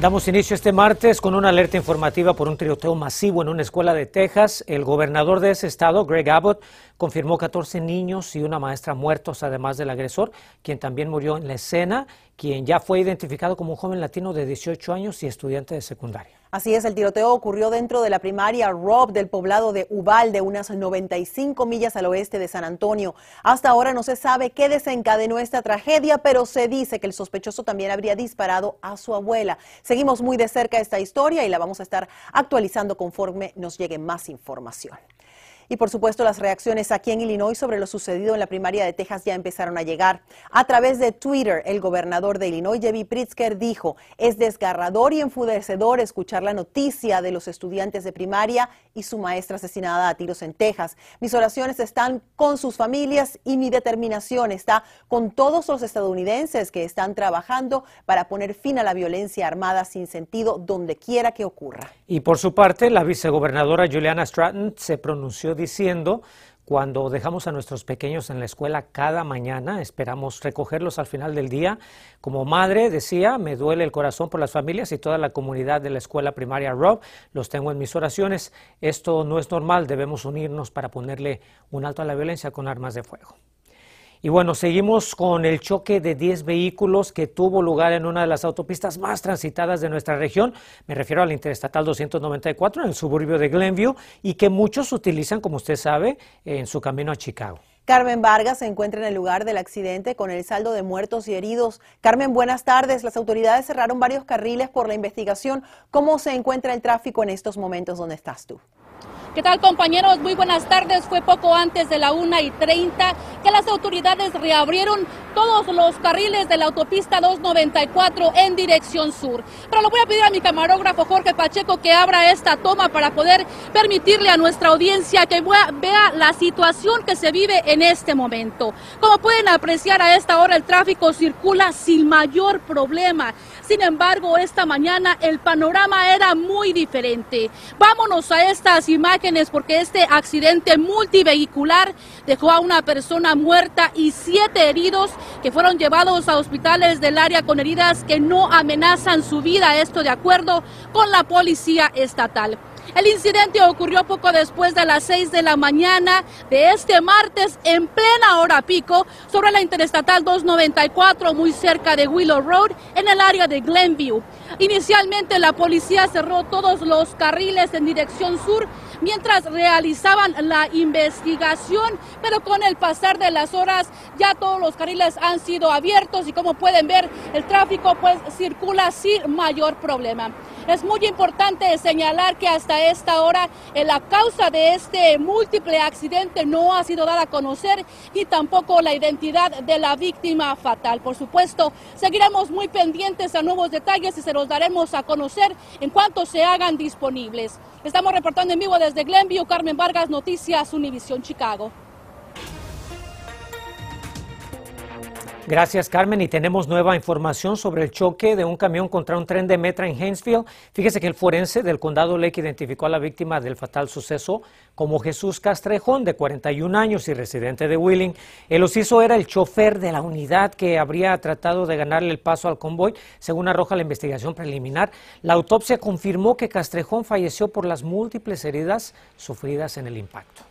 Damos inicio este martes con una alerta informativa por un tiroteo masivo en una escuela de Texas. El gobernador de ese estado, Greg Abbott, confirmó 14 niños y una maestra muertos, además del agresor, quien también murió en la escena, quien ya fue identificado como un joven latino de 18 años y estudiante de secundaria. Así es, el tiroteo ocurrió dentro de la primaria Rob del poblado de Uvalde, unas 95 millas al oeste de San Antonio. Hasta ahora no se sabe qué desencadenó esta tragedia, pero se dice que el sospechoso también habría disparado a su abuela. Seguimos muy de cerca esta historia y la vamos a estar actualizando conforme nos llegue más información. Y por supuesto, las reacciones aquí en Illinois sobre lo sucedido en la primaria de Texas ya empezaron a llegar. A través de Twitter, el gobernador de Illinois, Jevi Pritzker, dijo, es desgarrador y enfudecedor escuchar la noticia de los estudiantes de primaria y su maestra asesinada a tiros en Texas. Mis oraciones están con sus familias y mi determinación está con todos los estadounidenses que están trabajando para poner fin a la violencia armada sin sentido donde quiera que ocurra. Y por su parte, la vicegobernadora Juliana Stratton se pronunció diciendo, cuando dejamos a nuestros pequeños en la escuela cada mañana, esperamos recogerlos al final del día. Como madre, decía, me duele el corazón por las familias y toda la comunidad de la escuela primaria Rob. Los tengo en mis oraciones. Esto no es normal, debemos unirnos para ponerle un alto a la violencia con armas de fuego. Y bueno, seguimos con el choque de 10 vehículos que tuvo lugar en una de las autopistas más transitadas de nuestra región. Me refiero a la Interestatal 294 en el suburbio de Glenview y que muchos utilizan, como usted sabe, en su camino a Chicago. Carmen Vargas se encuentra en el lugar del accidente con el saldo de muertos y heridos. Carmen, buenas tardes. Las autoridades cerraron varios carriles por la investigación. ¿Cómo se encuentra el tráfico en estos momentos? ¿Dónde estás tú? ¿Qué tal compañeros? Muy buenas tardes. Fue poco antes de la 1 y 30 que las autoridades reabrieron todos los carriles de la autopista 294 en dirección sur. Pero le voy a pedir a mi camarógrafo Jorge Pacheco que abra esta toma para poder permitirle a nuestra audiencia que vea la situación que se vive en este momento. Como pueden apreciar a esta hora el tráfico circula sin mayor problema. Sin embargo, esta mañana el panorama era muy diferente. Vámonos a estas imágenes porque este accidente multivehicular dejó a una persona muerta y siete heridos que fueron llevados a hospitales del área con heridas que no amenazan su vida. Esto de acuerdo con la policía estatal. El incidente ocurrió poco después de las 6 de la mañana de este martes en plena hora pico sobre la Interestatal 294 muy cerca de Willow Road en el área de Glenview. Inicialmente la policía cerró todos los carriles en dirección sur mientras realizaban la investigación, pero con el pasar de las horas ya todos los carriles han sido abiertos y como pueden ver el tráfico pues circula sin mayor problema. Es muy importante señalar que hasta esta hora eh, la causa de este múltiple accidente no ha sido dada a conocer y tampoco la identidad de la víctima fatal. Por supuesto, seguiremos muy pendientes a nuevos detalles y se los daremos a conocer en cuanto se hagan disponibles. Estamos reportando en vivo desde Glenview, Carmen Vargas, Noticias Univisión Chicago. Gracias, Carmen. Y tenemos nueva información sobre el choque de un camión contra un tren de Metra en Hainesville. Fíjese que el forense del condado Lake identificó a la víctima del fatal suceso como Jesús Castrejón, de 41 años y residente de Wheeling. El ociso era el chofer de la unidad que habría tratado de ganarle el paso al convoy, según arroja la investigación preliminar. La autopsia confirmó que Castrejón falleció por las múltiples heridas sufridas en el impacto.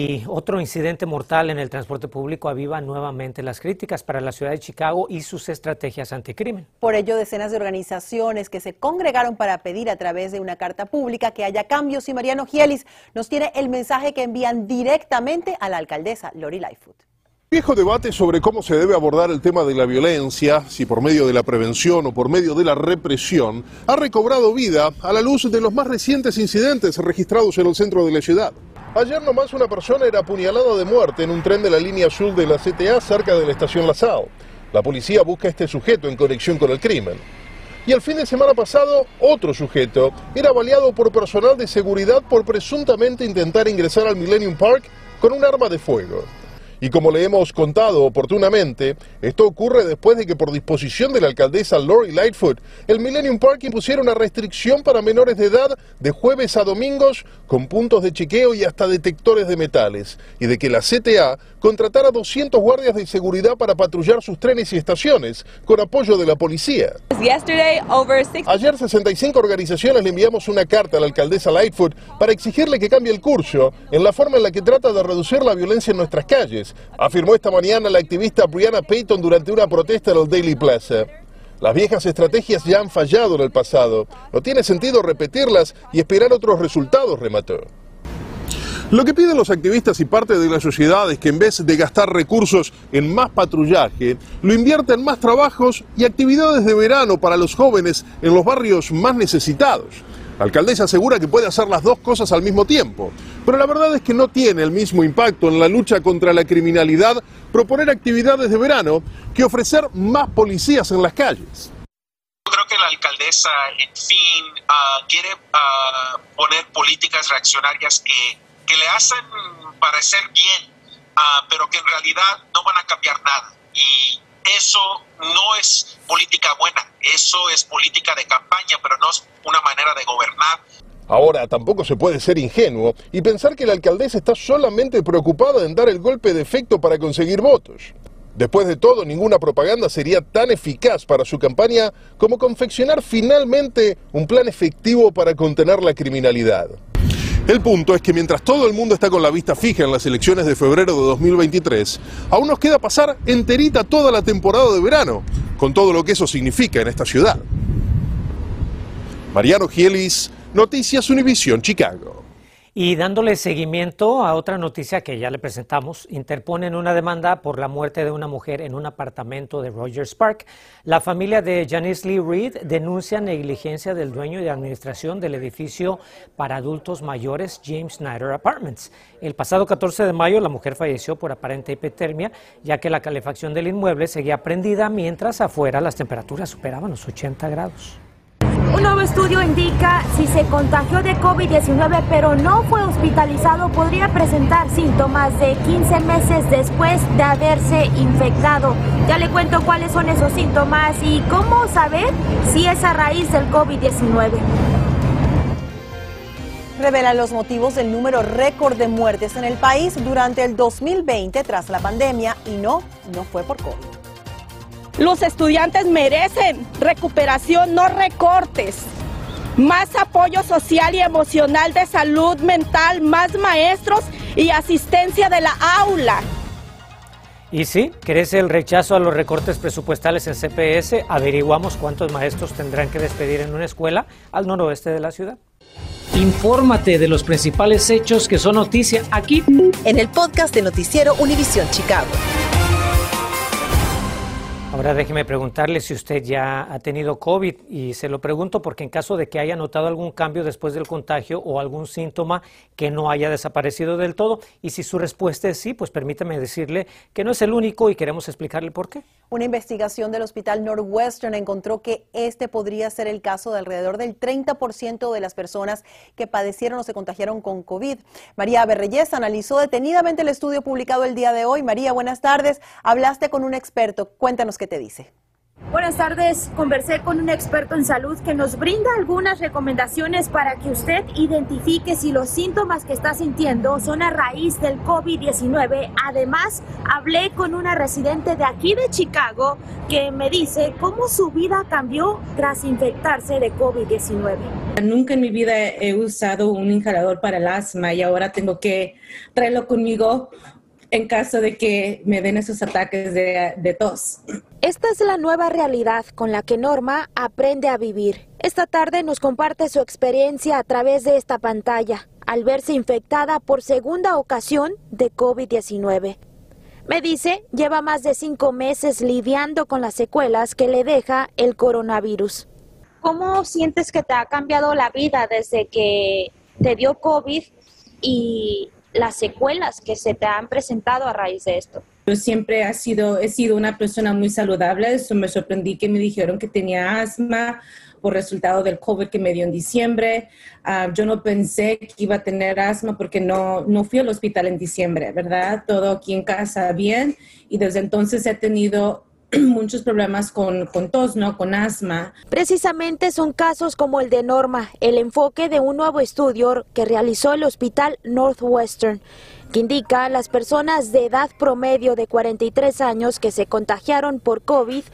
Y otro incidente mortal en el transporte público aviva nuevamente las críticas para la ciudad de Chicago y sus estrategias anticrimen. Por ello, decenas de organizaciones que se congregaron para pedir a través de una carta pública que haya cambios y Mariano Gielis nos tiene el mensaje que envían directamente a la alcaldesa Lori Lightfoot. Viejo debate sobre cómo se debe abordar el tema de la violencia, si por medio de la prevención o por medio de la represión, ha recobrado vida a la luz de los más recientes incidentes registrados en el centro de la ciudad. Ayer nomás una persona era apuñalada de muerte en un tren de la línea azul de la CTA cerca de la estación Lazao. La policía busca a este sujeto en conexión con el crimen. Y el fin de semana pasado, otro sujeto era baleado por personal de seguridad por presuntamente intentar ingresar al Millennium Park con un arma de fuego. Y como le hemos contado oportunamente, esto ocurre después de que por disposición de la alcaldesa Lori Lightfoot, el Millennium Park impusiera una restricción para menores de edad de jueves a domingos con puntos de chequeo y hasta detectores de metales, y de que la CTA contratara 200 guardias de seguridad para patrullar sus trenes y estaciones, con apoyo de la policía. Ayer 65 organizaciones le enviamos una carta a la alcaldesa Lightfoot para exigirle que cambie el curso en la forma en la que trata de reducir la violencia en nuestras calles afirmó esta mañana la activista Brianna Payton durante una protesta en el Daily Plaza. Las viejas estrategias ya han fallado en el pasado. No tiene sentido repetirlas y esperar otros resultados, remató. Lo que piden los activistas y parte de la sociedad es que en vez de gastar recursos en más patrullaje, lo invierta en más trabajos y actividades de verano para los jóvenes en los barrios más necesitados. La alcaldesa asegura que puede hacer las dos cosas al mismo tiempo, pero la verdad es que no tiene el mismo impacto en la lucha contra la criminalidad proponer actividades de verano que ofrecer más policías en las calles. Yo creo que la alcaldesa, en fin, ah, quiere ah, poner políticas reaccionarias que, que, le hacen parecer bien, uh, pero que en realidad no van a cambiar nada. Eso no es política buena, eso es política de campaña, pero no es una manera de gobernar. Ahora, tampoco se puede ser ingenuo y pensar que la alcaldesa está solamente preocupada en dar el golpe de efecto para conseguir votos. Después de todo, ninguna propaganda sería tan eficaz para su campaña como confeccionar finalmente un plan efectivo para contener la criminalidad. El punto es que mientras todo el mundo está con la vista fija en las elecciones de febrero de 2023, aún nos queda pasar enterita toda la temporada de verano, con todo lo que eso significa en esta ciudad. Mariano Gielis, Noticias Univisión Chicago. Y dándole seguimiento a otra noticia que ya le presentamos, interponen una demanda por la muerte de una mujer en un apartamento de Rogers Park. La familia de Janice Lee Reed denuncia negligencia del dueño de administración del edificio para adultos mayores James Snyder Apartments. El pasado 14 de mayo la mujer falleció por aparente hipotermia, ya que la calefacción del inmueble seguía prendida mientras afuera las temperaturas superaban los 80 grados. Un nuevo estudio indica si se contagió de COVID-19 pero no fue hospitalizado podría presentar síntomas de 15 meses después de haberse infectado. Ya le cuento cuáles son esos síntomas y cómo saber si es a raíz del COVID-19 revelan los motivos del número récord de muertes en el país durante el 2020 tras la pandemia y no, no fue por COVID. Los estudiantes merecen recuperación, no recortes. Más apoyo social y emocional de salud mental, más maestros y asistencia de la aula. Y sí, crece el rechazo a los recortes presupuestales en CPS. Averiguamos cuántos maestros tendrán que despedir en una escuela al noroeste de la ciudad. Infórmate de los principales hechos que son noticia aquí en el podcast de Noticiero Univisión Chicago. Ahora déjeme preguntarle si usted ya ha tenido COVID y se lo pregunto porque en caso de que haya notado algún cambio después del contagio o algún síntoma que no haya desaparecido del todo y si su respuesta es sí, pues permítame decirle que no es el único y queremos explicarle por qué. Una investigación del Hospital Northwestern encontró que este podría ser el caso de alrededor del 30% de las personas que padecieron o se contagiaron con COVID. María Berreyes analizó detenidamente el estudio publicado el día de hoy. María, buenas tardes. Hablaste con un experto. Cuéntanos qué te dice. Buenas tardes. Conversé con un experto en salud que nos brinda algunas recomendaciones para que usted identifique si los síntomas que está sintiendo son a raíz del COVID-19. Además, hablé con una residente de aquí de Chicago que me dice cómo su vida cambió tras infectarse de COVID-19. Nunca en mi vida he usado un inhalador para el asma y ahora tengo que traerlo conmigo en caso de que me den esos ataques de, tos. Esta es la nueva realidad con la que Norma aprende a vivir. Esta tarde nos comparte su experiencia a través de esta pantalla al verse infectada por segunda ocasión de COVID-19. Me dice, lleva más de cinco meses lidiando con las secuelas que le deja el coronavirus. ¿Cómo sientes que te ha cambiado la vida desde que te dio COVID y las secuelas que se te han presentado a raíz de esto? Yo siempre he sido, he sido una persona muy saludable, eso me sorprendí que me dijeron que tenía asma por resultado del COVID que me dio en diciembre. Ah, yo no pensé que iba a tener asma porque no, no fui al hospital en diciembre, ¿verdad? Todo aquí en casa bien y desde entonces he tenido muchos problemas con, con tos, ¿no? Con asma. Precisamente son casos como el de Norma, el enfoque de un nuevo estudio que realizó el Hospital Northwestern que indica las personas de edad promedio de 43 años que se contagiaron por COVID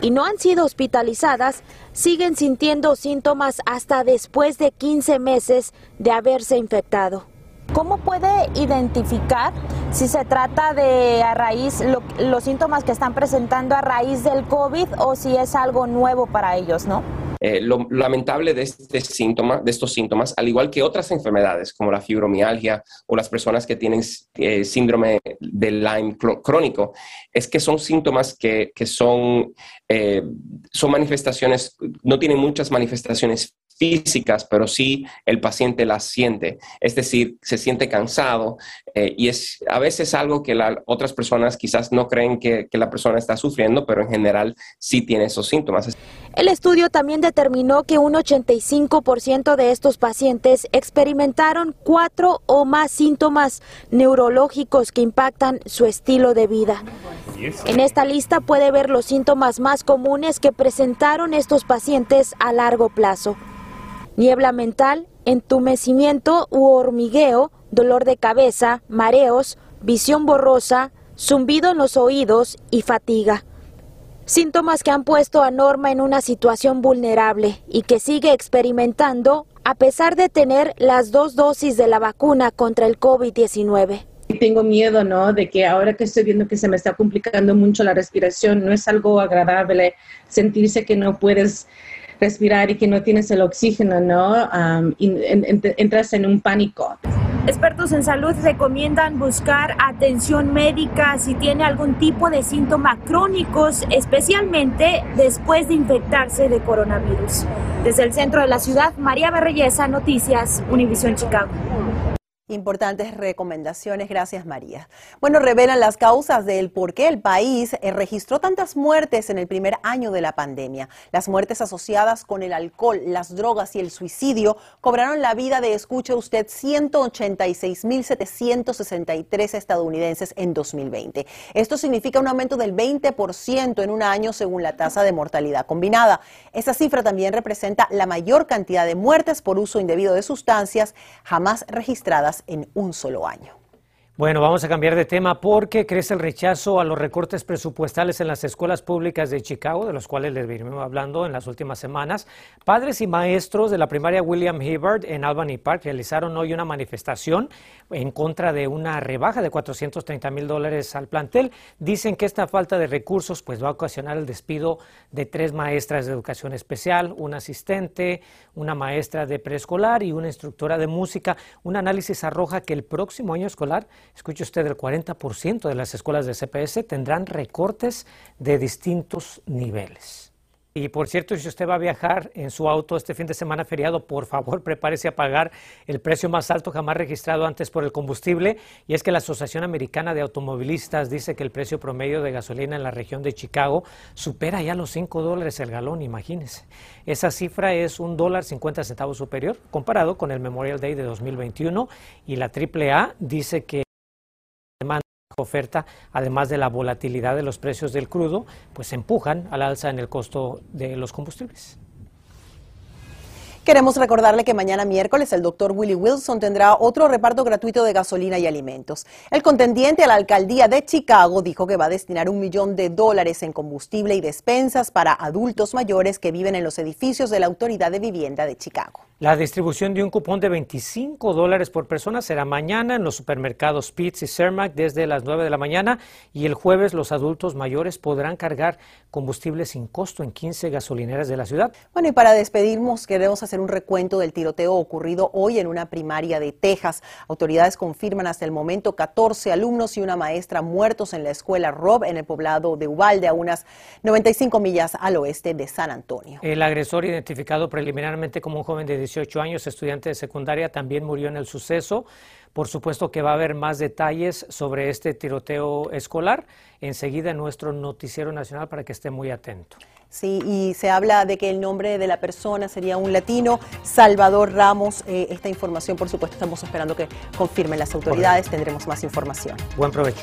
y no han sido hospitalizadas siguen sintiendo síntomas hasta después de 15 meses de haberse infectado. ¿Cómo puede identificar si se trata de a raíz los síntomas que están presentando a raíz del COVID o si es algo nuevo para ellos, no? Eh, lo lamentable de este síntoma, de estos síntomas, al igual que otras enfermedades como la fibromialgia o las personas que tienen eh, síndrome de Lyme crónico, es que son síntomas que, son, eh, son manifestaciones, no tienen muchas manifestaciones físicas, pero sí el paciente las siente. Es decir, se siente cansado y es a veces algo que las otras personas quizás no creen que, que, la persona está sufriendo, pero en general sí tiene esos síntomas. El estudio también determinó que un 85% de estos pacientes experimentaron cuatro o más síntomas neurológicos que impactan su estilo de vida. En esta lista puede ver los síntomas más comunes que presentaron estos pacientes a largo plazo. Niebla mental, entumecimiento u hormigueo, dolor de cabeza, mareos, visión borrosa, zumbido en los oídos y fatiga. Síntomas que han puesto a Norma en una situación vulnerable y que sigue experimentando a pesar de tener las dos dosis de la vacuna contra el COVID-19. Tengo miedo, ¿no? De que ahora que estoy viendo que se me está complicando mucho la respiración, no es algo agradable sentirse que no puedes respirar y que no tienes el oxígeno, ¿no? entras en un pánico. Expertos en salud recomiendan buscar atención médica si tiene algún tipo de síntoma crónicos, especialmente después de infectarse de coronavirus. Desde el centro de la ciudad, María Berreyesa, Noticias, Univisión Chicago. Importantes recomendaciones, gracias María. Bueno, revelan las causas del por qué el país eh, registró tantas muertes en el primer año de la pandemia. Las muertes asociadas con el alcohol, las drogas y el suicidio cobraron la vida de, escuche usted, 186.763 estadounidenses en 2020. Esto significa un aumento del 20% en un año según la tasa de mortalidad combinada. Esta cifra también representa la mayor cantidad de muertes por uso indebido de sustancias jamás registradas en un solo año. Bueno, vamos a cambiar de tema porque crece el rechazo a los recortes presupuestales en las escuelas públicas de Chicago, de los cuales les venimos hablando en las últimas semanas. Padres y maestros de la primaria William Hibbard en Albany Park realizaron hoy una manifestación en contra de una rebaja de 430 mil dólares al plantel. Dicen que esta falta de recursos pues, va a ocasionar el despido de tres maestras de educación especial, un asistente, una maestra de preescolar y una instructora de música. Un análisis arroja que el próximo año escolar, escuche usted, el 40% de las escuelas de CPS tendrán recortes de distintos niveles. Y por cierto, si usted va a viajar en su auto este fin de semana feriado, por favor prepárese a pagar el precio más alto jamás registrado antes por el combustible. Y es que la Asociación Americana de Automovilistas dice que el precio promedio de gasolina en la región de Chicago supera ya los 5 dólares el galón, imagínense. Esa cifra es un dólar 50 centavos superior comparado con el Memorial Day de 2021 y la AAA dice que oferta, además de la volatilidad de los precios del crudo, pues empujan al alza en el costo de los combustibles. Queremos recordarle que mañana miércoles el doctor Willie Wilson tendrá otro reparto gratuito de gasolina y alimentos. El contendiente a la alcaldía de Chicago dijo que va a destinar un millón de dólares en combustible y despensas para adultos mayores que viven en los edificios de la Autoridad de Vivienda de Chicago. La distribución de un cupón de 25 dólares por persona será mañana en los supermercados Pitts y Cermac desde las 9 de la mañana y el jueves los adultos mayores podrán cargar combustible sin costo en 15 gasolineras de la ciudad. Bueno, y para despedirnos queremos hacer un recuento del tiroteo ocurrido hoy en una primaria de Texas. Autoridades confirman hasta el momento 14 alumnos y una maestra muertos en la escuela Rob en el poblado de Ubalde, a unas 95 millas al oeste de San Antonio. El agresor identificado preliminarmente como un joven de 18 años, estudiante de secundaria, también murió en el suceso. Por supuesto que va a haber más detalles sobre este tiroteo escolar enseguida en nuestro noticiero nacional para que esté muy atento. Sí, y se habla de que el nombre de la persona sería un latino, Salvador Ramos. Eh, esta información, por supuesto, estamos esperando que confirmen las autoridades. Tendremos más información. Buen provecho.